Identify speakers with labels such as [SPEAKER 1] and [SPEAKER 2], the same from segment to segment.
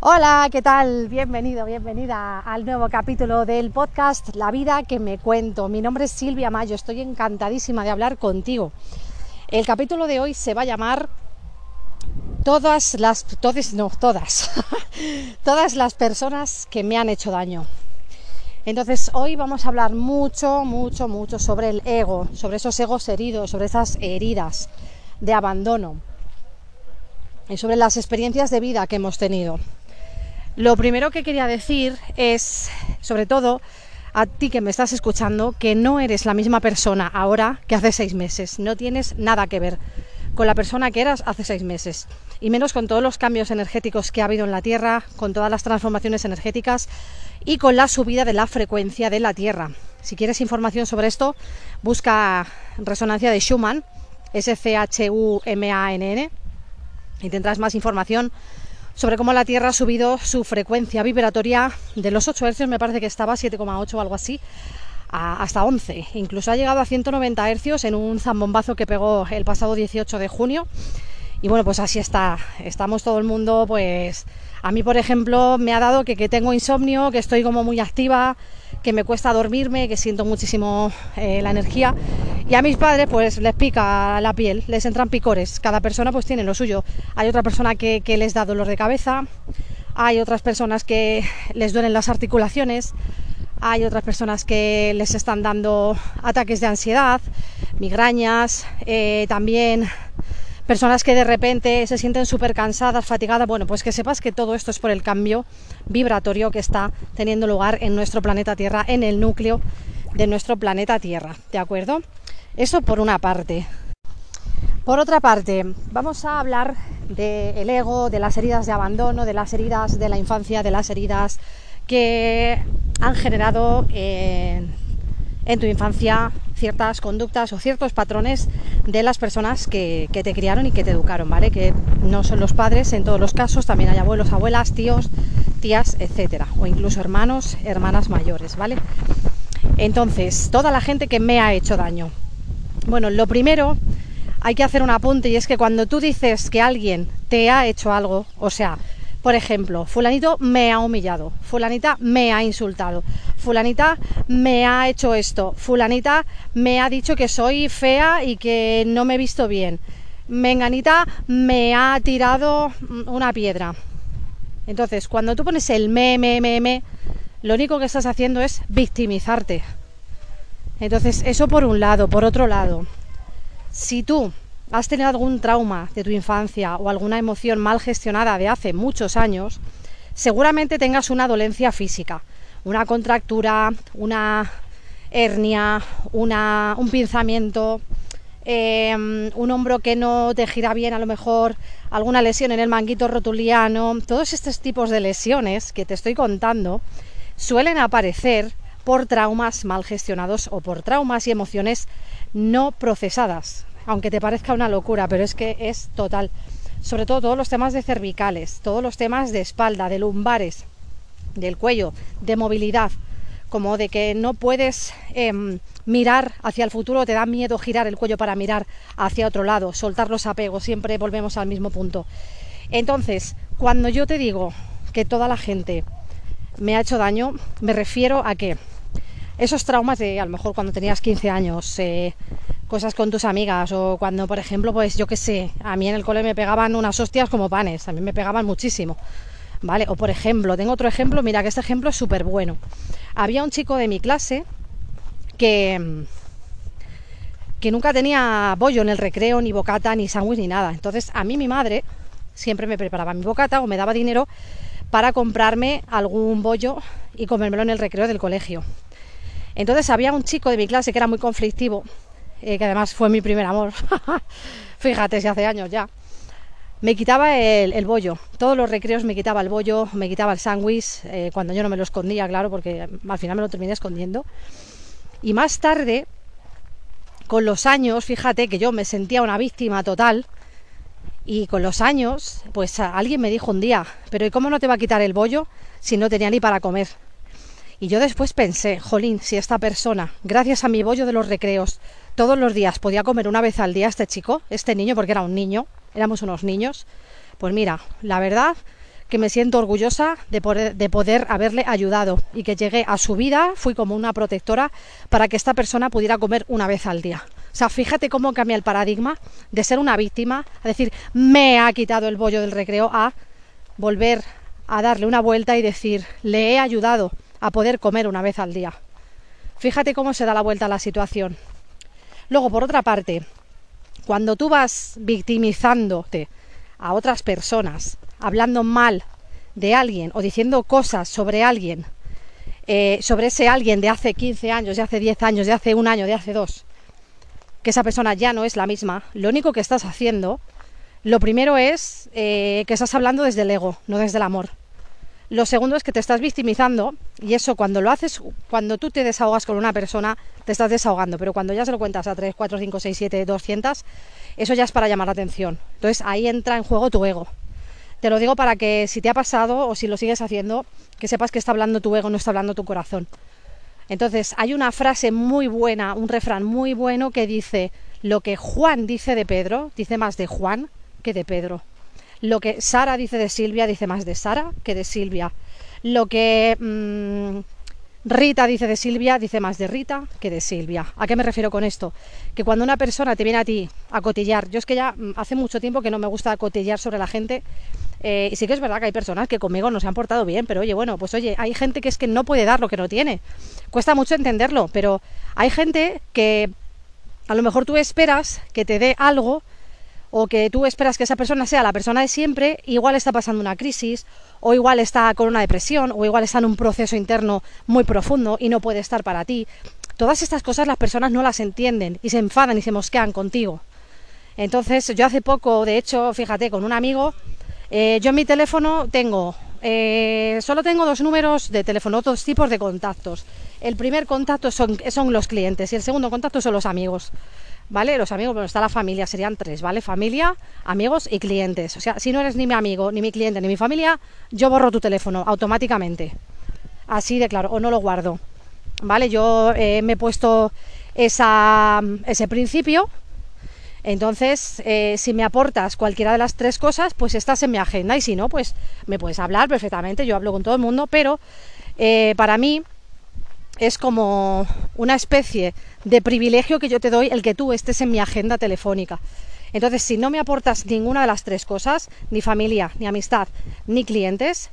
[SPEAKER 1] Hola, ¿qué tal? Bienvenido, bienvenida al nuevo capítulo del podcast La vida que me cuento. Mi nombre es Silvia Mayo, estoy encantadísima de hablar contigo. El capítulo de hoy se va a llamar Todas las, todas, no, todas, todas las personas que me han hecho daño. Entonces hoy vamos a hablar mucho, mucho, mucho sobre el ego, sobre esos egos heridos, sobre esas heridas de abandono y sobre las experiencias de vida que hemos tenido. Lo primero que quería decir es, sobre todo, a ti que me estás escuchando, que no eres la misma persona ahora que hace seis meses. No tienes nada que ver con la persona que eras hace seis meses. Y menos con todos los cambios energéticos que ha habido en la Tierra, con todas las transformaciones energéticas y con la subida de la frecuencia de la Tierra. Si quieres información sobre esto, busca resonancia de Schumann, S-C-H-U-M-A-N-N, y tendrás más información sobre cómo la Tierra ha subido su frecuencia vibratoria de los 8 hercios, me parece que estaba 7,8 o algo así, hasta 11. Incluso ha llegado a 190 hercios en un zambombazo que pegó el pasado 18 de junio. Y bueno, pues así está. Estamos todo el mundo, pues a mí, por ejemplo, me ha dado que, que tengo insomnio, que estoy como muy activa, que me cuesta dormirme, que siento muchísimo eh, la energía. Y a mis padres pues les pica la piel, les entran picores. Cada persona pues tiene lo suyo. Hay otra persona que, les da dolor de cabeza, hay otras personas que les duelen las articulaciones, hay otras personas que les están dando ataques de ansiedad, migrañas, eh, también personas que de repente se sienten súper cansadas, fatigadas, bueno, pues que sepas que todo esto es por el cambio vibratorio que está teniendo lugar en nuestro planeta Tierra, en el núcleo de nuestro planeta Tierra, ¿de acuerdo? Eso por una parte. Por otra parte, vamos a hablar del ego, de las heridas de abandono, de las heridas de la infancia, de las heridas que han generado en, en tu infancia ciertas conductas o ciertos patrones de las personas que, te criaron y que te educaron, ¿vale? Que no son los padres en todos los casos, también hay abuelos, abuelas, tíos, tías, etcétera, o incluso hermanos, hermanas mayores, ¿vale? Entonces, toda la gente que me ha hecho daño. Bueno, lo primero hay que hacer un apunte y es que cuando tú dices que alguien te ha hecho algo, o sea, por ejemplo, fulanito me ha humillado, fulanita me ha insultado, fulanita me ha hecho esto, fulanita me ha dicho que soy fea y que no me he visto bien, menganita me ha tirado una piedra. Entonces, cuando tú pones el me, me, me, me, lo único que estás haciendo es victimizarte. Entonces, eso por un lado. Por otro lado, si tú has tenido algún trauma de tu infancia o alguna emoción mal gestionada de hace muchos años, seguramente tengas una dolencia física, una contractura, una hernia, una, un pinzamiento, em, un hombro que no te gira bien, a lo mejor alguna lesión en el manguito rotuliano, todos estos tipos de lesiones que te estoy contando suelen aparecer por traumas mal gestionados o por traumas y emociones no procesadas aunque te parezca una locura, pero es que es total. Sobre todo todos los temas de cervicales, todos los temas de espalda, de lumbares, del cuello, de movilidad, como de que no puedes em, mirar hacia el futuro, te da miedo girar el cuello para mirar hacia otro lado, soltar los apegos, siempre volvemos al mismo punto. Entonces, cuando yo te digo que toda la gente me ha hecho daño, me refiero a que esos traumas de a lo mejor cuando tenías 15 años, eh, cosas con tus amigas o cuando, por ejemplo, pues yo qué sé, a mí en el cole me pegaban unas hostias como panes, a mí me pegaban muchísimo. ¿Vale? O por ejemplo, tengo otro ejemplo, mira que este ejemplo es súper bueno. Había un chico de mi clase que que nunca tenía bollo en el recreo, ni bocata, ni sándwich, ni nada. Entonces, a mí mi madre siempre me preparaba mi bocata o me daba dinero para comprarme algún bollo y comérmelo en el recreo del colegio. Entonces había un chico de mi clase que era muy conflictivo eh, que además fue mi primer amor, fíjate si hace años ya, me quitaba el, bollo. Todos los recreos me quitaba el bollo, me quitaba el sándwich, eh, cuando yo no me lo escondía, claro, porque al final me lo terminé escondiendo. Y más tarde, con los años, fíjate que yo me sentía una víctima total. Y con los años, pues alguien me dijo un día, pero ¿y cómo no te va a quitar el bollo si no tenía ni para comer? Y yo después pensé, jolín, si esta persona, gracias a mi bollo de los recreos, todos los días podía comer una vez al día este chico, este niño, porque era un niño, éramos unos niños, pues mira, la verdad que me siento orgullosa de poder, de poder haberle ayudado y que llegué a su vida, fui como una protectora para que esta persona pudiera comer una vez al día. O sea, fíjate cómo cambia el paradigma de ser una víctima, a decir, me ha quitado el bollo del recreo, a volver a darle una vuelta y decir, le he ayudado a poder comer una vez al día. Fíjate cómo se da la vuelta a la situación. Luego, por otra parte, cuando tú vas victimizándote a otras personas, hablando mal de alguien o diciendo cosas sobre alguien, eh, sobre ese alguien de hace 15 años, de hace 10 años, de hace un año, de hace dos, que esa persona ya no es la misma, lo único que estás haciendo, lo primero es eh, que estás hablando desde el ego, no desde el amor. Lo segundo es que te estás victimizando y eso cuando lo haces, cuando tú te desahogas con una persona, te estás desahogando, pero cuando ya se lo cuentas a 3, 4, 5, 6, 7, 200, eso ya es para llamar la atención. Entonces ahí entra en juego tu ego. Te lo digo para que si te ha pasado o si lo sigues haciendo, que sepas que está hablando tu ego, no está hablando tu corazón. Entonces hay una frase muy buena, un refrán muy bueno que dice, lo que Juan dice de Pedro, dice más de Juan que de Pedro. Lo que Sara dice de Silvia dice más de Sara que de Silvia. Lo que mmm, Rita dice de Silvia dice más de Rita que de Silvia. ¿A qué me refiero con esto? Que cuando una persona te viene a ti a cotillar, yo es que ya mm, hace mucho tiempo que no me gusta cotillar sobre la gente. Eh, y sí que es verdad que hay personas que conmigo no se han portado bien, pero oye, bueno, pues oye, hay gente que es que no puede dar lo que no tiene. Cuesta mucho entenderlo, pero hay gente que a lo mejor tú esperas que te dé algo o que tú esperas que esa persona sea la persona de siempre, igual está pasando una crisis, o igual está con una depresión, o igual está en un proceso interno muy profundo y no puede estar para ti. Todas estas cosas las personas no las entienden y se enfadan y se mosquean contigo. Entonces, yo hace poco, de hecho, fíjate, con un amigo, eh, yo en mi teléfono tengo, eh, solo tengo dos números de teléfono, dos tipos de contactos. El primer contacto son, son los clientes y el segundo contacto son los amigos. ¿Vale? Los amigos, bueno, está la familia, serían tres, ¿vale? Familia, amigos y clientes. O sea, si no eres ni mi amigo, ni mi cliente, ni mi familia, yo borro tu teléfono automáticamente. Así de claro, o no lo guardo, ¿vale? Yo eh, me he puesto esa, ese principio. Entonces, eh, si me aportas cualquiera de las tres cosas, pues estás en mi agenda y si no, pues me puedes hablar perfectamente, yo hablo con todo el mundo, pero eh, para mí es como una especie de privilegio que yo te doy el que tú estés en mi agenda telefónica. Entonces, si no me aportas ninguna de las tres cosas, ni familia, ni amistad, ni clientes,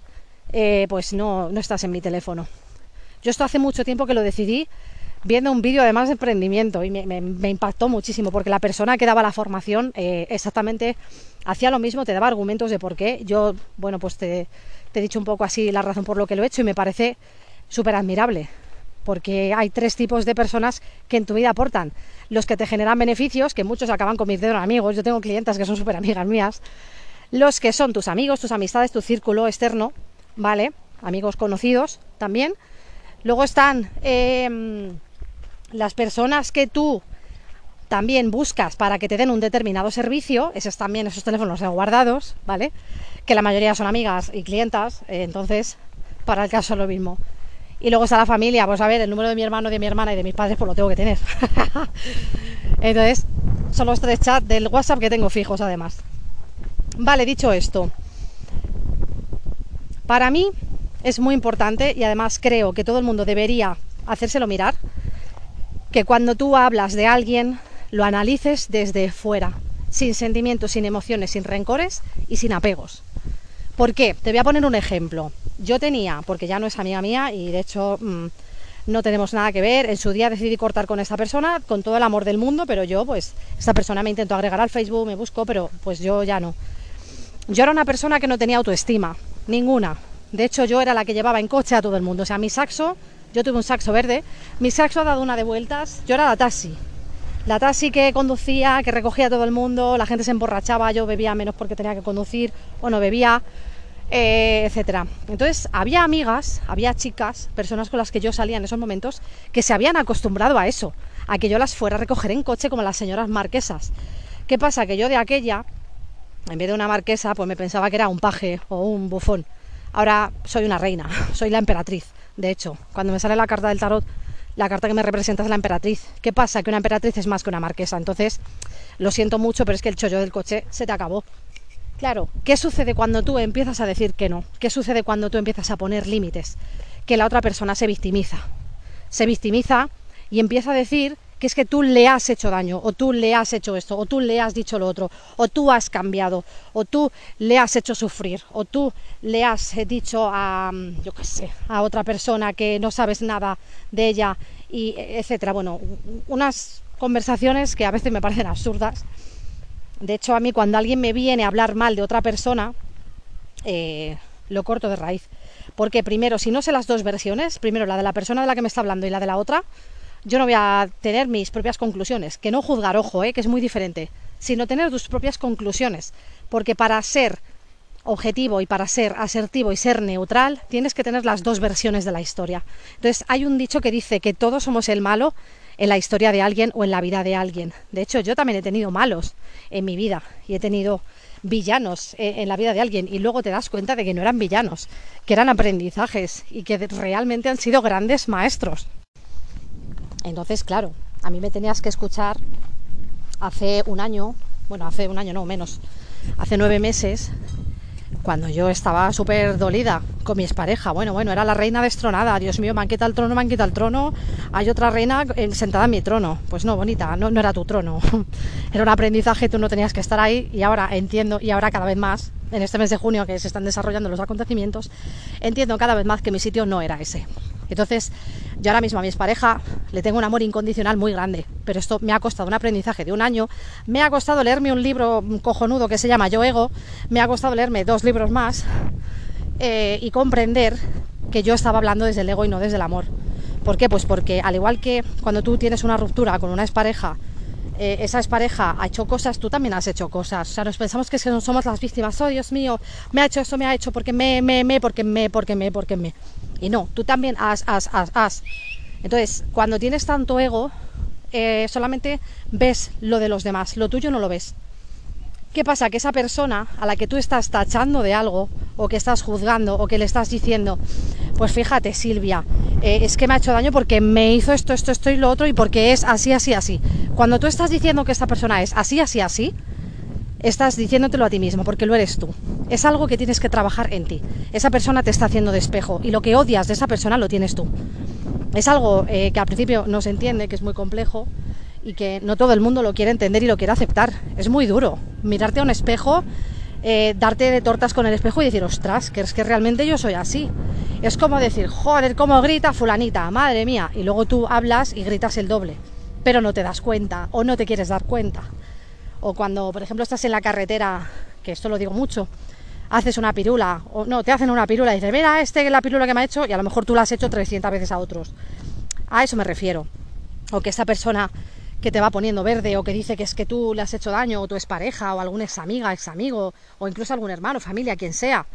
[SPEAKER 1] eh, pues no, no estás en mi teléfono. Yo esto hace mucho tiempo que lo decidí viendo un vídeo además de emprendimiento y me, impactó muchísimo porque la persona que daba la formación eh, exactamente hacía lo mismo, te daba argumentos de por qué. Yo, bueno, pues te, te he dicho un poco así la razón por lo que lo he hecho y me parece súper admirable porque hay tres tipos de personas que en tu vida aportan. Los que te generan beneficios, que muchos acaban convirtiendo en amigos, yo tengo clientes que son súper amigas mías. Los que son tus amigos, tus amistades, tu círculo externo, ¿vale? Amigos conocidos también. Luego están em, las personas que tú también buscas para que te den un determinado servicio, esos también, esos teléfonos guardados, ¿vale? Que la mayoría son amigas y clientas, eh, entonces, para el caso lo mismo. Y luego está la familia, pues a ver, el número de mi hermano, de mi hermana y de mis padres, pues lo tengo que tener. Entonces, son los tres chats del WhatsApp que tengo fijos además. Vale, dicho esto, para mí es muy importante y además creo que todo el mundo debería hacérselo mirar, que cuando tú hablas de alguien, lo analices desde fuera, sin sentimientos, sin emociones, sin rencores y sin apegos. ¿Por qué? Te voy a poner un ejemplo. Yo tenía, porque ya no es amiga mía y de hecho mm, no tenemos nada que ver, en su día decidí cortar con esta persona con todo el amor del mundo, pero yo pues esta persona me intentó agregar al Facebook, me buscó, pero pues yo ya no. Yo era una persona que no tenía autoestima, ninguna. De hecho yo era la que llevaba en coche a todo el mundo. O sea, mi saxo, yo tuve un saxo verde, mi saxo ha dado una de vueltas, yo era la taxi. La taxi que conducía, que recogía a todo el mundo, la gente se emborrachaba, yo bebía menos porque tenía que conducir o no bebía, eh, etcétera. Entonces, había amigas, había chicas, personas con las que yo salía en esos momentos, que se habían acostumbrado a eso, a que yo las fuera a recoger en coche como las señoras marquesas. ¿Qué pasa? Que yo de aquella, en vez de una marquesa, pues me pensaba que era un paje o un bufón. Ahora soy una reina, soy la emperatriz. De hecho, cuando me sale la carta del tarot, la carta que me representa es la emperatriz. ¿Qué pasa? Que una emperatriz es más que una marquesa. Entonces, lo siento mucho, pero es que el chollo del coche se te acabó. Claro, ¿qué sucede cuando tú empiezas a decir que no? ¿Qué sucede cuando tú empiezas a poner límites? Que la otra persona se victimiza. Se victimiza y empieza a decir que es que tú le has hecho daño, o tú le has hecho esto, o tú le has dicho lo otro, o tú has cambiado, o tú le has hecho sufrir, o tú le has eh, dicho a, mm, yo qué sé, a otra persona que no sabes nada de ella, y e, etcétera. Bueno, unas conversaciones que a veces me parecen absurdas. De hecho, a mí cuando alguien me viene a hablar mal de otra persona, eh, lo corto de raíz. Porque primero, si no sé las dos versiones, primero la de la persona de la que me está hablando y la de la otra, yo no voy a tener mis propias conclusiones, que no juzgar, ojo, ¿eh? que es muy diferente, sino tener tus propias conclusiones, porque para ser objetivo y para ser asertivo y ser neutral, tienes que tener las dos versiones de la historia. Entonces, hay un dicho que dice que todos somos el malo en la historia de alguien o en la vida de alguien. De hecho, yo también he tenido malos en mi vida y he tenido villanos eh, en la vida de alguien y luego te das cuenta de que no eran villanos, que eran aprendizajes y que realmente han sido grandes maestros. Entonces, claro, a mí me tenías que escuchar hace un año, bueno, hace un año no, menos, hace nueve meses, cuando yo estaba súper dolida con mi expareja. Bueno, bueno, era la reina destronada. Dios mío, me han quitado el trono, me han quitado el trono. Hay otra reina eh, sentada en mi trono. Pues no, bonita, no, no era tu trono. era un aprendizaje, tú no tenías que estar ahí. Y ahora entiendo, y ahora cada vez más, en este mes de junio que se están desarrollando los acontecimientos, entiendo cada vez más que mi sitio no era ese. Entonces, yo ahora mismo a mi pareja le tengo un amor incondicional muy grande, pero esto me ha costado un aprendizaje de un año, me ha costado leerme un libro cojonudo que se llama Yo Ego, me ha costado leerme dos libros más eh, y comprender que yo estaba hablando desde el ego y no desde el amor. ¿Por qué? Pues porque al igual que cuando tú tienes una ruptura con una expareja, eh, esa expareja ha hecho cosas, tú también has hecho cosas. O sea, nos pensamos que, no somos las víctimas. Oh, Dios mío, me ha hecho esto, me ha hecho porque me, me, me, porque me, porque me, porque me. Y no, tú también has, has, has, has. Entonces, cuando tienes tanto ego, eh, solamente ves lo de los demás, lo tuyo no lo ves. ¿Qué pasa? Que esa persona a la que tú estás tachando de algo, o que estás juzgando, o que le estás diciendo, pues fíjate, Silvia, eh, es que me ha hecho daño porque me hizo esto, esto, esto y lo otro, y porque es así, así, así. Cuando tú estás diciendo que esta persona es así, así, así, estás diciéndotelo a ti mismo, porque lo eres tú. Es algo que tienes que trabajar en ti. Esa persona te está haciendo de espejo, y lo que odias de esa persona lo tienes tú. Es algo eh, que al principio no se entiende, que es muy complejo, y que no todo el mundo lo quiere entender y lo quiere aceptar. Es muy duro mirarte a un espejo, eh, darte de tortas con el espejo y decir, ostras, que es que realmente yo soy así. Es como decir, joder, cómo grita fulanita, madre mía, y luego tú hablas y gritas el doble, pero no te das cuenta o no te quieres dar cuenta. O cuando, por ejemplo, estás en la carretera, que esto lo digo mucho, haces una pirula, o no, te hacen una pirula y dices, mira, este es la pirula que me ha hecho, y a lo mejor tú la has hecho 300 veces a otros. A eso me refiero. O que esta persona que te va poniendo verde o que dice que es que tú le has hecho daño o tu es pareja o alguna ex amiga, ex amigo o incluso algún hermano, familia, quien sea.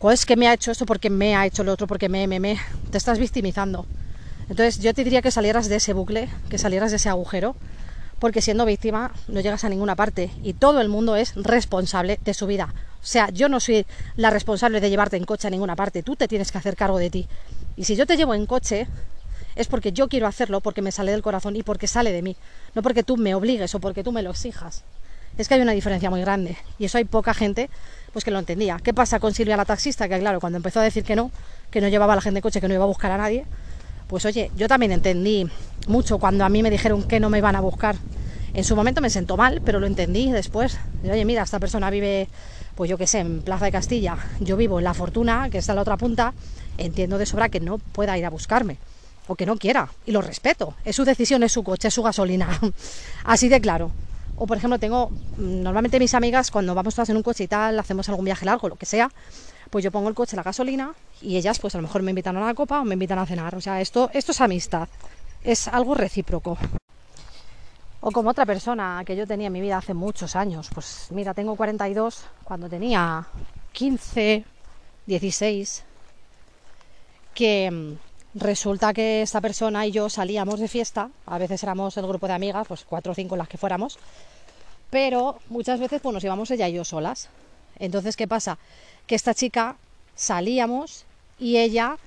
[SPEAKER 1] O es que me ha hecho esto porque me ha hecho lo otro, porque me, me, me. Te estás victimizando. Entonces yo te diría que salieras de ese bucle, que salieras de ese agujero, porque siendo víctima no llegas a ninguna parte y todo el mundo es responsable de su vida. O sea, yo no soy la responsable de llevarte en coche a ninguna parte, tú te tienes que hacer cargo de ti. Y si yo te llevo en coche, es porque yo quiero hacerlo, porque me sale del corazón y porque sale de mí, no porque tú me obligues o porque tú me lo exijas. Es que hay una diferencia muy grande y eso hay poca gente pues que lo entendía. ¿Qué pasa con Silvia la taxista? Que claro, cuando empezó a decir que no, que no llevaba a la gente de coche, que no iba a buscar a nadie, pues oye, yo también entendí mucho cuando a mí me dijeron que no me iban a buscar. En su momento me sentó mal, pero lo entendí después. oye, mira, esta persona vive, pues yo qué sé, en Plaza de Castilla. Yo vivo en La Fortuna, que está en la otra punta. Entiendo de sobra que no pueda ir a buscarme o que no quiera, y lo respeto. Es su decisión, es su coche, es su gasolina. Así de claro. O por ejemplo, tengo normalmente mis amigas cuando vamos todas en un coche y tal, hacemos algún viaje largo, lo que sea, pues yo pongo el coche, la gasolina y ellas pues a lo mejor me invitan a una copa o me invitan a cenar. O sea, esto, esto es amistad, es algo recíproco. O como otra persona que yo tenía en mi vida hace muchos años, pues mira, tengo 42, cuando tenía 15, 16, que Resulta que esta persona y yo salíamos de fiesta, a veces éramos el grupo de amigas, pues cuatro o cinco las que fuéramos, pero muchas veces pues nos íbamos ella y yo solas. Entonces, ¿qué pasa? Que esta chica salíamos y ella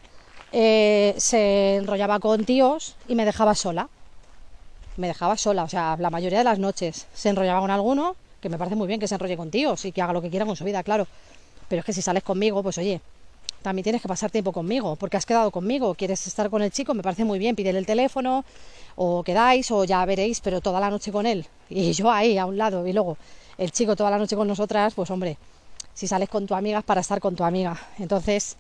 [SPEAKER 1] eh, se enrollaba con tíos y me dejaba sola. Me dejaba sola, o sea, la mayoría de las noches se enrollaba con alguno que me parece muy bien que se enrolle contigo, sí que haga lo que quiera con su vida, claro. Pero es que si sales conmigo, pues oye, también tienes que pasar tiempo conmigo, porque has quedado conmigo, quieres estar con el chico, me parece muy bien, pídele el teléfono, o quedáis, o ya veréis, pero toda la noche con él, y yo ahí a un lado, y luego el chico toda la noche con nosotras, pues hombre, si sales con tu amiga es para estar con tu amiga. Entonces,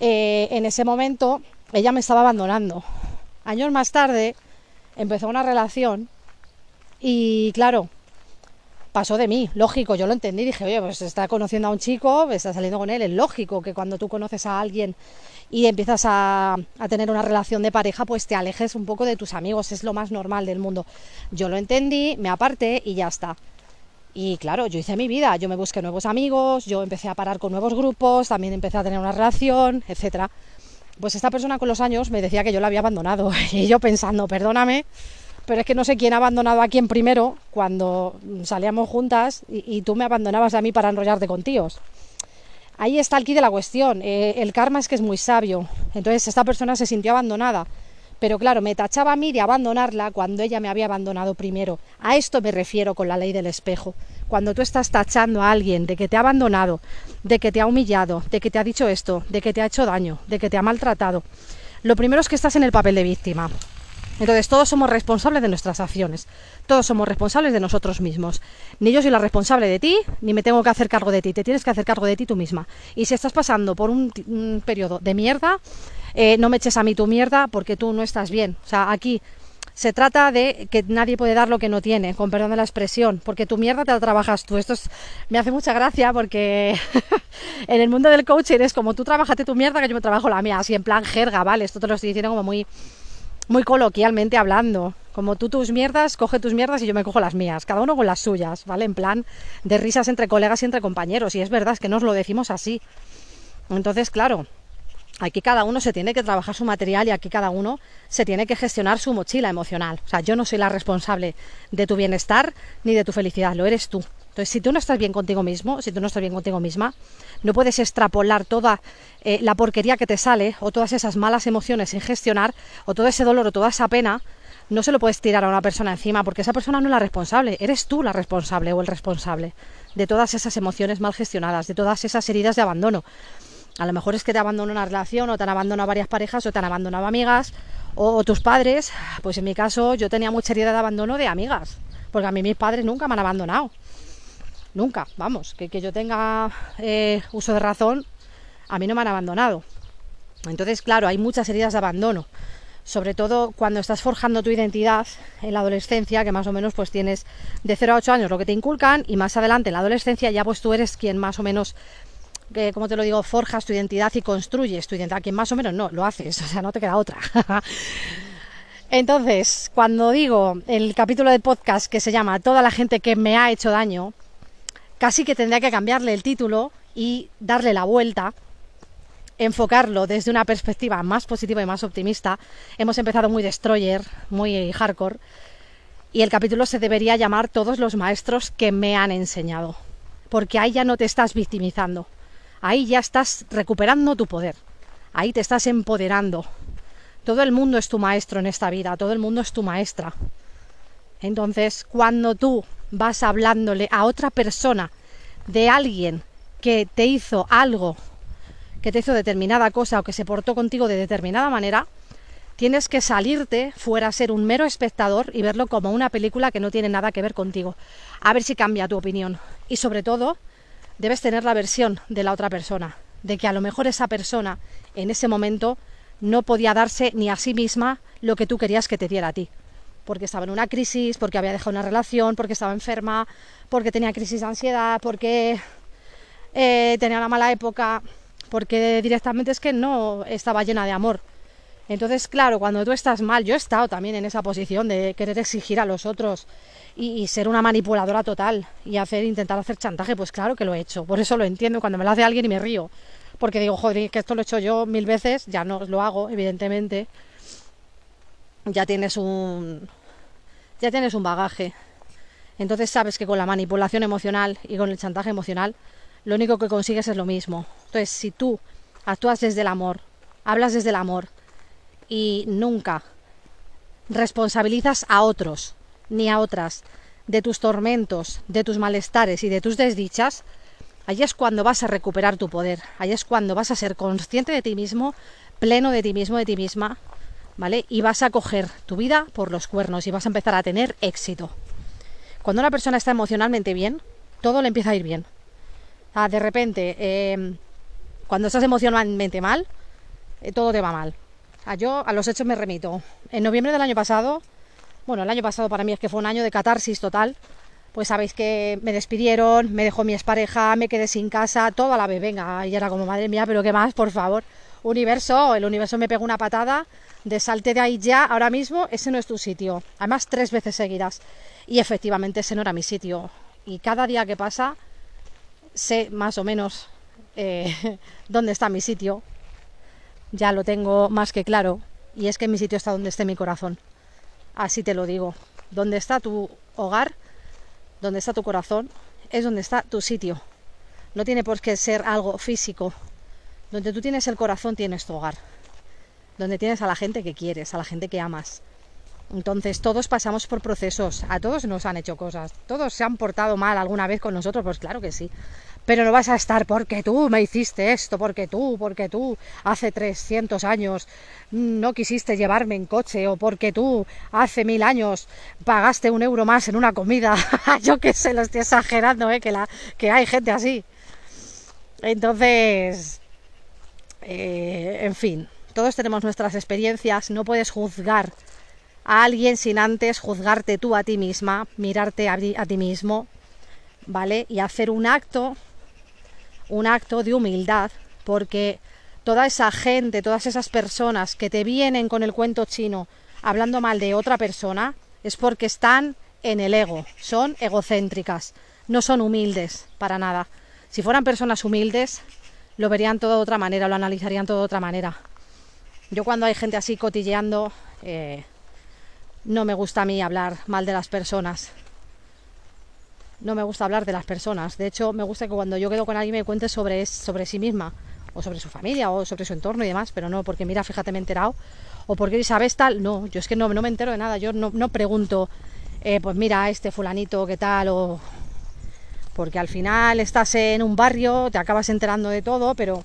[SPEAKER 1] eh, en ese momento, ella me estaba abandonando. Años más tarde, empezó una relación, y claro, pasó de mí, lógico, yo lo entendí, dije, oye, pues está conociendo a un chico, está saliendo con él, es lógico que cuando tú conoces a alguien y empiezas a, tener una relación de pareja, pues te alejes un poco de tus amigos, es lo más normal del mundo. Yo lo entendí, me aparté y ya está. Y claro, yo hice mi vida, yo me busqué nuevos amigos, yo empecé a parar con nuevos grupos, también empecé a tener una relación, etcétera. Pues esta persona con los años me decía que yo la había abandonado y yo pensando, perdóname, pero es que no sé quién ha abandonado a quién primero cuando salíamos juntas y, tú me abandonabas a mí para enrollarte con tíos. Ahí está el quid de la cuestión. Eh, el karma es que es muy sabio. Entonces esta persona se sintió abandonada. Pero claro, me tachaba a mí de abandonarla cuando ella me había abandonado primero. A esto me refiero con la ley del espejo. Cuando tú estás tachando a alguien de que te ha abandonado, de que te ha humillado, de que te ha dicho esto, de que te ha hecho daño, de que te ha maltratado, lo primero es que estás en el papel de víctima. Entonces todos somos responsables de nuestras acciones, todos somos responsables de nosotros mismos. Ni yo soy la responsable de ti, ni me tengo que hacer cargo de ti, te tienes que hacer cargo de ti tú misma. Y si estás pasando por un, periodo de mierda, eh, no me eches a mí tu mierda porque tú no estás bien. O sea, aquí se trata de que nadie puede dar lo que no tiene, con perdón de la expresión, porque tu mierda te la trabajas tú. Esto me hace mucha gracia porque en el mundo del coaching es como tú trabajate tu mierda que yo me trabajo la mía, así en plan jerga, ¿vale? Esto te lo estoy diciendo como muy muy coloquialmente hablando. Como tú tus mierdas, coge tus mierdas y yo me cojo las mías, cada uno con las suyas, ¿vale? En plan de risas entre colegas y entre compañeros. Y es verdad, es que nos lo decimos así. Entonces, claro, aquí cada uno se tiene que trabajar su material y aquí cada uno se tiene que gestionar su mochila emocional. O sea, yo no soy la responsable de tu bienestar ni de tu felicidad, lo eres tú. Entonces, si tú no estás bien contigo mismo, si tú no estás bien contigo misma, no puedes extrapolar toda eh, la porquería que te sale o todas esas malas emociones sin gestionar o todo ese dolor o toda esa pena, no se lo puedes tirar a una persona encima porque esa persona no es la responsable, eres tú la responsable o el responsable de todas esas emociones mal gestionadas, de todas esas heridas de abandono. A lo mejor es que te abandonó una relación o te han abandonado varias parejas o te han abandonado amigas o, tus padres. Pues en mi caso yo tenía mucha herida de abandono de amigas, porque a mí mis padres nunca me han abandonado nunca, vamos, que, que yo tenga eh, uso de razón, a mí no me han abandonado. Entonces, claro, hay muchas heridas de abandono, sobre todo cuando estás forjando tu identidad en la adolescencia, que más o menos pues tienes de 0 a 8 años lo que te inculcan y más adelante en la adolescencia ya pues tú eres quien más o menos eh, como te lo digo, forjas tu identidad y construyes tu identidad, quien más o menos no, lo haces, o sea, no te queda otra. Entonces, cuando digo el capítulo del podcast que se llama Toda la gente que me ha hecho daño, casi que tendría que cambiarle el título y darle la vuelta, enfocarlo desde una perspectiva más positiva y más optimista. Hemos empezado muy destroyer, muy hardcore, y el capítulo se debería llamar Todos los maestros que me han enseñado, porque ahí ya no te estás victimizando, ahí ya estás recuperando tu poder, ahí te estás empoderando. Todo el mundo es tu maestro en esta vida, todo el mundo es tu maestra. Entonces, cuando tú vas hablándole a otra persona de alguien que te hizo algo, que te hizo determinada cosa o que se portó contigo de determinada manera, tienes que salirte fuera a ser un mero espectador y verlo como una película que no tiene nada que ver contigo. A ver si cambia tu opinión. Y sobre todo, debes tener la versión de la otra persona, de que a lo mejor esa persona en ese momento no podía darse ni a sí misma lo que tú querías que te diera a ti porque estaba en una crisis, porque había dejado una relación, porque estaba enferma, porque tenía crisis de ansiedad, porque eh, tenía una mala época, porque directamente es que no estaba llena de amor. Entonces, claro, cuando tú estás mal, yo he estado también en esa posición de querer exigir a los otros y, ser una manipuladora total y hacer, intentar hacer chantaje, pues claro que lo he hecho. Por eso lo entiendo cuando me lo hace alguien y me río. Porque digo, joder, que esto lo he hecho yo mil veces, ya no lo hago, evidentemente ya tienes un ya tienes un bagaje. Entonces sabes que con la manipulación emocional y con el chantaje emocional lo único que consigues es lo mismo. Entonces, si tú actúas desde el amor, hablas desde el amor y nunca responsabilizas a otros ni a otras de tus tormentos, de tus malestares y de tus desdichas, ahí es cuando vas a recuperar tu poder, ahí es cuando vas a ser consciente de ti mismo, pleno de ti mismo, de ti misma, ¿vale? Y vas a coger tu vida por los cuernos y vas a empezar a tener éxito. Cuando una persona está emocionalmente bien, todo le empieza a ir bien. Ah, de repente, em, cuando estás emocionalmente mal, eh, todo te va mal. Ah, yo a los hechos me remito. En noviembre del año pasado, bueno, el año pasado para mí es que fue un año de catarsis total. Pues sabéis que me despidieron, me dejó mi expareja, me quedé sin casa, todo a la vez. Venga, y era como, madre mía, pero ¿qué más? Por favor. Universo, el universo me pegó una patada de salte de ahí ya, ahora mismo, ese no es tu sitio. Además, tres veces seguidas. Y efectivamente ese no era mi sitio. Y cada día que pasa, sé más o menos eh, dónde está mi sitio. Ya lo tengo más que claro. Y es que mi sitio está donde esté mi corazón. Así te lo digo. Donde está tu hogar, donde está tu corazón, es donde está tu sitio. No tiene por qué ser algo físico. Donde tú tienes el corazón, tienes tu hogar. Donde tienes a la gente que quieres, a la gente que amas. Entonces todos pasamos por procesos, a todos nos han hecho cosas, todos se han portado mal alguna vez con nosotros, pues claro que sí. Pero no vas a estar porque tú me hiciste esto, porque tú, porque tú hace 300 años no quisiste llevarme en coche o porque tú hace mil años pagaste un euro más en una comida. Yo que sé, lo estoy exagerando, ¿eh? que, la, que hay gente así. Entonces, eh, en fin, todos tenemos nuestras experiencias, no puedes juzgar a alguien sin antes juzgarte tú a ti misma, mirarte a, ti mismo, ¿vale? Y hacer un acto, un acto de humildad, porque toda esa gente, todas esas personas que te vienen con el cuento chino hablando mal de otra persona, es porque están en el ego, son egocéntricas, no son humildes para nada. Si fueran personas humildes, lo verían todo de otra manera, lo analizarían todo de otra manera. Yo cuando hay gente así cotilleando, eh, no me gusta a mí hablar mal de las personas. No me gusta hablar de las personas. De hecho, me gusta que cuando yo quedo con alguien me cuente sobre, sobre sí misma, o sobre su familia, o sobre su entorno y demás, pero no porque, mira, fíjate, me he enterado, o porque sabes tal. No, yo es que no, no me entero de nada. Yo no, no pregunto, eh, pues mira, este fulanito, qué tal, o. Porque al final estás en un barrio, te acabas enterando de todo, pero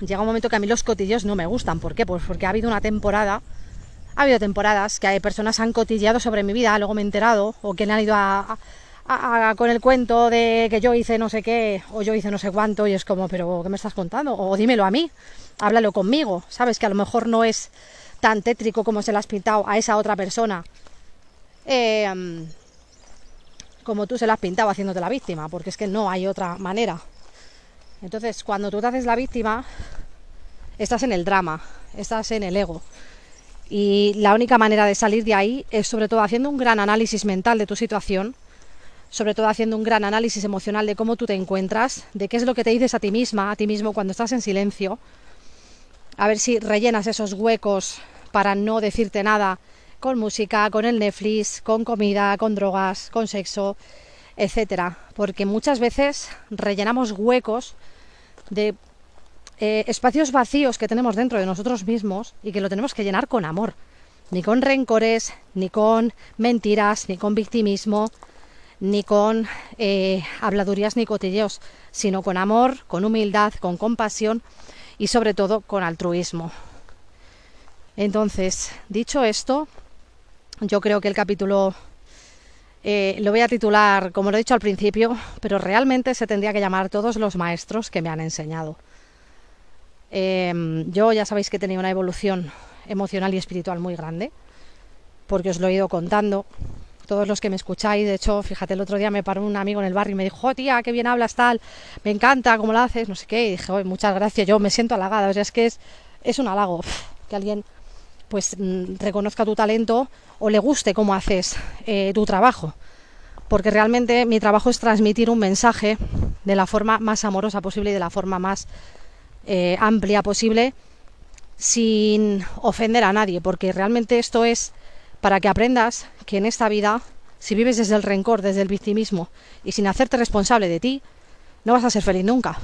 [SPEAKER 1] llega un momento que a mí los cotillos no me gustan. ¿Por qué? Pues porque ha habido una temporada ha habido temporadas que hay personas han cotilleado sobre mi vida, luego me he enterado, o que han ido a, con el cuento de que yo hice no sé qué, o yo hice no sé cuánto, y es como, pero ¿qué me estás contando? O dímelo a mí, háblalo conmigo, sabes que a lo mejor no es tan tétrico como se lo has pintado a esa otra persona, em, como tú se lo has pintado haciéndote la víctima, porque es que no hay otra manera. Entonces, cuando tú te haces la víctima, estás en el drama, estás en el ego. Y la única manera de salir de ahí es sobre todo haciendo un gran análisis mental de tu situación, sobre todo haciendo un gran análisis emocional de cómo tú te encuentras, de qué es lo que te dices a ti misma, a ti mismo cuando estás en silencio, a ver si rellenas esos huecos para no decirte nada con música, con el Netflix, con comida, con drogas, con sexo, etcétera, porque muchas veces rellenamos huecos de eh, espacios vacíos que tenemos dentro de nosotros mismos y que lo tenemos que llenar con amor. Ni con rencores, ni con mentiras, ni con victimismo, ni con eh, habladurías ni cotilleos, sino con amor, con humildad, con compasión y sobre todo con altruismo. Entonces, dicho esto, yo creo que el capítulo eh, lo voy a titular, como lo he dicho al principio, pero realmente se tendría que llamar todos los maestros que me han enseñado. Em, yo ya sabéis que he tenido una evolución emocional y espiritual muy grande, porque os lo he ido contando. Todos los que me escucháis, de hecho, fíjate, el otro día me paró un amigo en el barrio y me dijo, oh, tía, qué bien hablas tal, me encanta cómo lo haces, no sé qué, y dije, muchas gracias, yo me siento halagada, o sea, es que es, es un halago que alguien pues mm, reconozca tu talento o le guste cómo haces eh, tu trabajo, porque realmente mi trabajo es transmitir un mensaje de la forma más amorosa posible y de la forma más eh, amplia posible sin ofender a nadie, porque realmente esto es para que aprendas que en esta vida, si vives desde el rencor, desde el victimismo y sin hacerte responsable de ti, no vas a ser feliz nunca.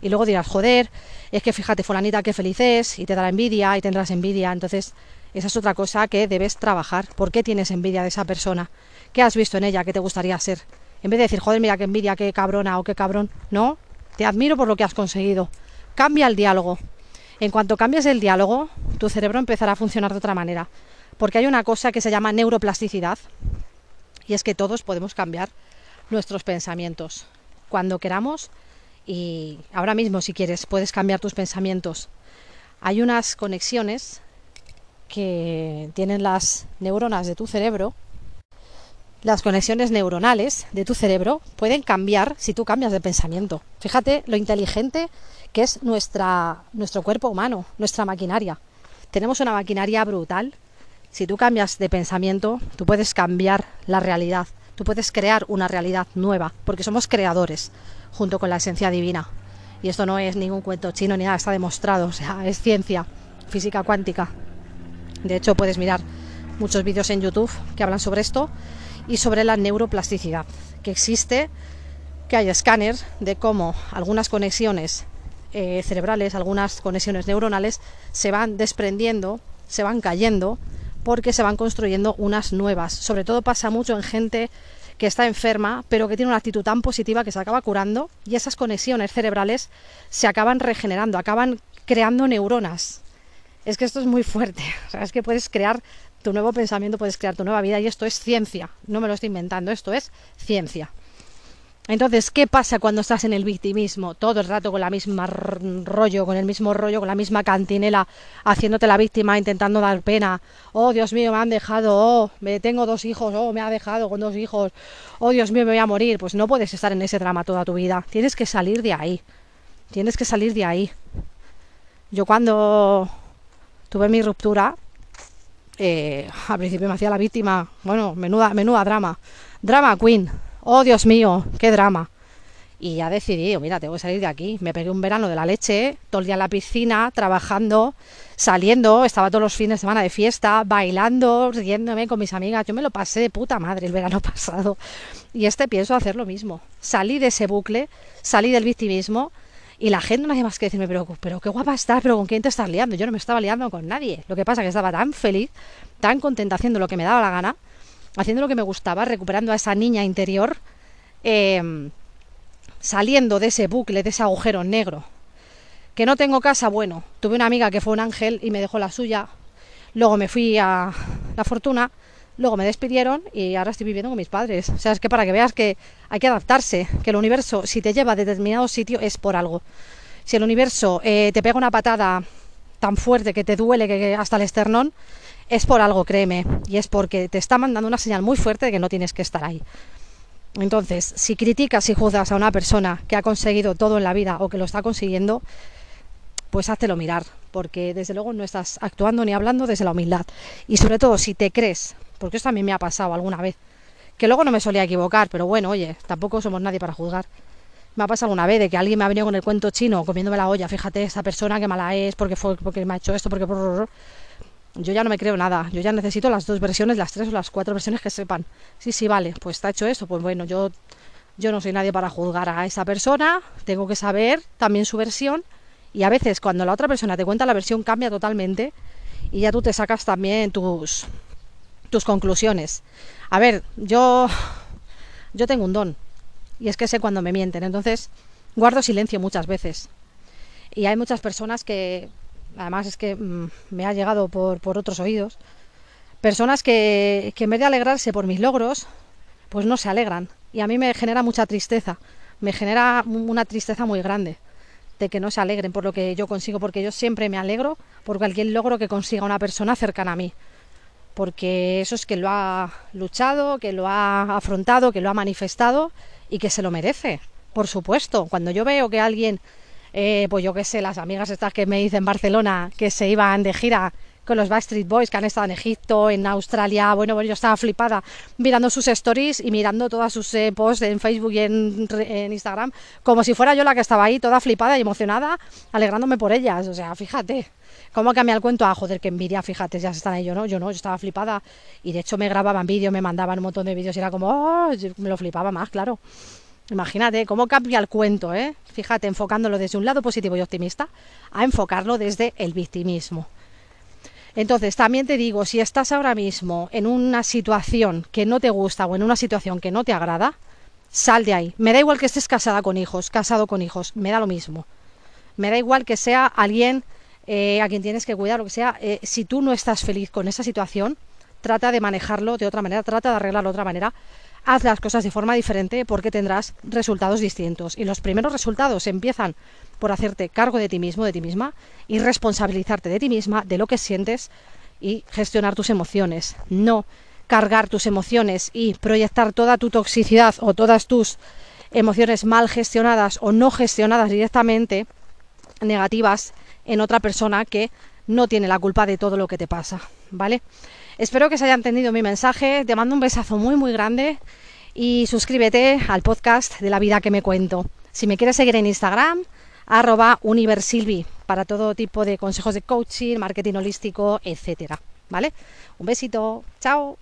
[SPEAKER 1] Y luego dirás, joder, es que fíjate, fulanita, qué feliz es, y te dará envidia y tendrás envidia. Entonces, Esa es otra cosa que debes trabajar. ¿Por qué tienes envidia de esa persona? ¿Qué has visto en ella que te gustaría ser? En vez de decir, joder, mira qué envidia, qué cabrona o qué cabrón. No, te admiro por lo que has conseguido. Cambia el diálogo. En cuanto cambies el diálogo, tu cerebro empezará a funcionar de otra manera. Porque hay una cosa que se llama neuroplasticidad. Y es que todos podemos cambiar nuestros pensamientos. Cuando queramos, y ahora mismo si quieres, puedes cambiar tus pensamientos. Hay unas conexiones que tienen las neuronas de tu cerebro, las conexiones neuronales de tu cerebro pueden cambiar si tú cambias de pensamiento. Fíjate lo inteligente que es nuestra, nuestro cuerpo humano, nuestra maquinaria. Tenemos una maquinaria brutal. Si tú cambias de pensamiento, tú puedes cambiar la realidad, tú puedes crear una realidad nueva, porque somos creadores junto con la esencia divina. Y esto no es ningún cuento chino ni nada, está demostrado, o sea, es ciencia, física cuántica. De hecho, puedes mirar muchos vídeos en YouTube que hablan sobre esto y sobre la neuroplasticidad, que existe, que hay escáner de cómo algunas conexiones eh, cerebrales, algunas conexiones neuronales se van desprendiendo, se van cayendo, porque se van construyendo unas nuevas. Sobre todo pasa mucho en gente que está enferma, pero que tiene una actitud tan positiva que se acaba curando y esas conexiones cerebrales se acaban regenerando, acaban creando neuronas es que esto es muy fuerte. Es que puedes crear tu nuevo pensamiento, puedes crear tu nueva vida y esto es ciencia. No me lo estoy inventando, esto es ciencia. Entonces, ¿qué pasa cuando estás en el victimismo? Todo el rato con la misma rollo, con el mismo rollo, con la misma cantinela, haciéndote la víctima, intentando dar pena. Oh, Dios mío, me han dejado. Oh, me tengo dos hijos. Oh, me ha dejado con dos hijos. Oh, Dios mío, me voy a morir. Pues no puedes estar en ese drama toda tu vida. Tienes que salir de ahí. Tienes que salir de ahí. Yo cuando tuve mi ruptura, eh, al principio me hacía la víctima, bueno, menuda, menuda drama. Drama Queen, oh Dios mío, qué drama. Y ya decidí, mira, tengo que salir de aquí. Me pegué un verano de la leche, todo el día en la piscina, trabajando, saliendo, estaba todos los fines de semana de fiesta, bailando, riéndome con mis amigas. Yo me lo pasé de puta madre el verano pasado. Y este pienso hacer lo mismo. Salí de ese bucle, salí del victimismo y la gente no hacía más que decirme, pero, pero qué guapa estás, pero ¿con quién te estás liando? Yo no me estaba liando con nadie. Lo que pasa es que estaba tan feliz, tan contenta haciendo lo que me daba la gana, haciendo lo que me gustaba, recuperando a esa niña interior, em, saliendo de ese bucle, de ese agujero negro. Que no tengo casa, bueno, tuve una amiga que fue un ángel y me dejó la suya. Luego me fui a la fortuna Luego me despidieron y ahora estoy viviendo con mis padres. O sea, es que para que veas que hay que adaptarse, que el universo, si te lleva a determinado sitio, es por algo. Si el universo eh, te pega una patada tan fuerte que te duele que, hasta el esternón, es por algo, créeme. Y es porque te está mandando una señal muy fuerte de que no tienes que estar ahí. Entonces, si criticas y juzgas a una persona que ha conseguido todo en la vida o que lo está consiguiendo, pues háztelo mirar, porque desde luego no estás actuando ni hablando desde la humildad. Y sobre todo, si te crees porque esto a mí me ha pasado alguna vez. Que luego no me solía equivocar, pero bueno, oye, tampoco somos nadie para juzgar. Me ha pasado alguna vez de que alguien me ha venido con el cuento chino comiéndome la olla, fíjate, esta persona que mala es, porque fue porque me ha hecho esto, porque yo ya no me creo nada, yo ya necesito las dos versiones, las tres o las cuatro versiones que sepan. Sí, sí, vale, pues está hecho esto, pues bueno, yo yo no soy nadie para juzgar a esa persona, tengo que saber también su versión y a veces cuando la otra persona te cuenta la versión cambia totalmente y ya tú te sacas también tus tus conclusiones. A ver, yo, yo tengo un don y es que sé cuando me mienten, entonces guardo silencio muchas veces. Y hay muchas personas que, además es que mm, me ha llegado por, otros oídos, personas que, que en vez de alegrarse por mis logros, pues no se alegran. Y a mí me genera mucha tristeza, me genera una tristeza muy grande de que no se alegren por lo que yo consigo, porque yo siempre me alegro por cualquier logro que consiga una persona cercana a mí porque eso es que lo ha luchado, que lo ha afrontado, que lo ha manifestado y que se lo merece, por supuesto. Cuando yo veo que alguien, eh, pues yo qué sé, las amigas estas que me dicen en Barcelona, que se iban de gira con los Backstreet Boys que han estado en Egipto, en Australia, bueno, bueno yo estaba flipada mirando sus stories y mirando todas sus eh, posts en Facebook y en, Instagram, como si fuera yo la que estaba ahí, toda flipada y emocionada, alegrándome por ellas, o sea, fíjate. ¿Cómo cambia el cuento? Ah, joder, que envidia, fíjate, ya están ahí, no, yo no, yo estaba flipada. Y de hecho me grababan vídeos, me mandaban un montón de vídeos y era como, oh, me lo flipaba más, claro. Imagínate cómo cambia el cuento, ¿eh? Fíjate, enfocándolo desde un lado positivo y optimista a enfocarlo desde el victimismo. Entonces, también te digo, si estás ahora mismo en una situación que no te gusta o en una situación que no te agrada, sal de ahí. Me da igual que estés casada con hijos, casado con hijos, me da lo mismo. Me da igual que sea alguien eh, a quien tienes que cuidar, lo que sea. Eh, si tú no estás feliz con esa situación, trata de manejarlo de otra manera, trata de arreglarlo de otra manera. Haz las cosas de forma diferente porque tendrás resultados distintos. Y los primeros resultados empiezan por hacerte cargo de ti mismo, de ti misma, y responsabilizarte de ti misma, de lo que sientes y gestionar tus emociones. No cargar tus emociones y proyectar toda tu toxicidad o todas tus emociones mal gestionadas o no gestionadas directamente, negativas, en otra persona que no tiene la culpa de todo lo que te pasa, ¿vale? Espero que se haya entendido mi mensaje, te mando un besazo muy muy grande y suscríbete al podcast de la vida que me cuento. Si me quieres seguir en Instagram, arroba universilvi para todo tipo de consejos de coaching, marketing holístico, etcétera. ¿Vale? Un besito, chao.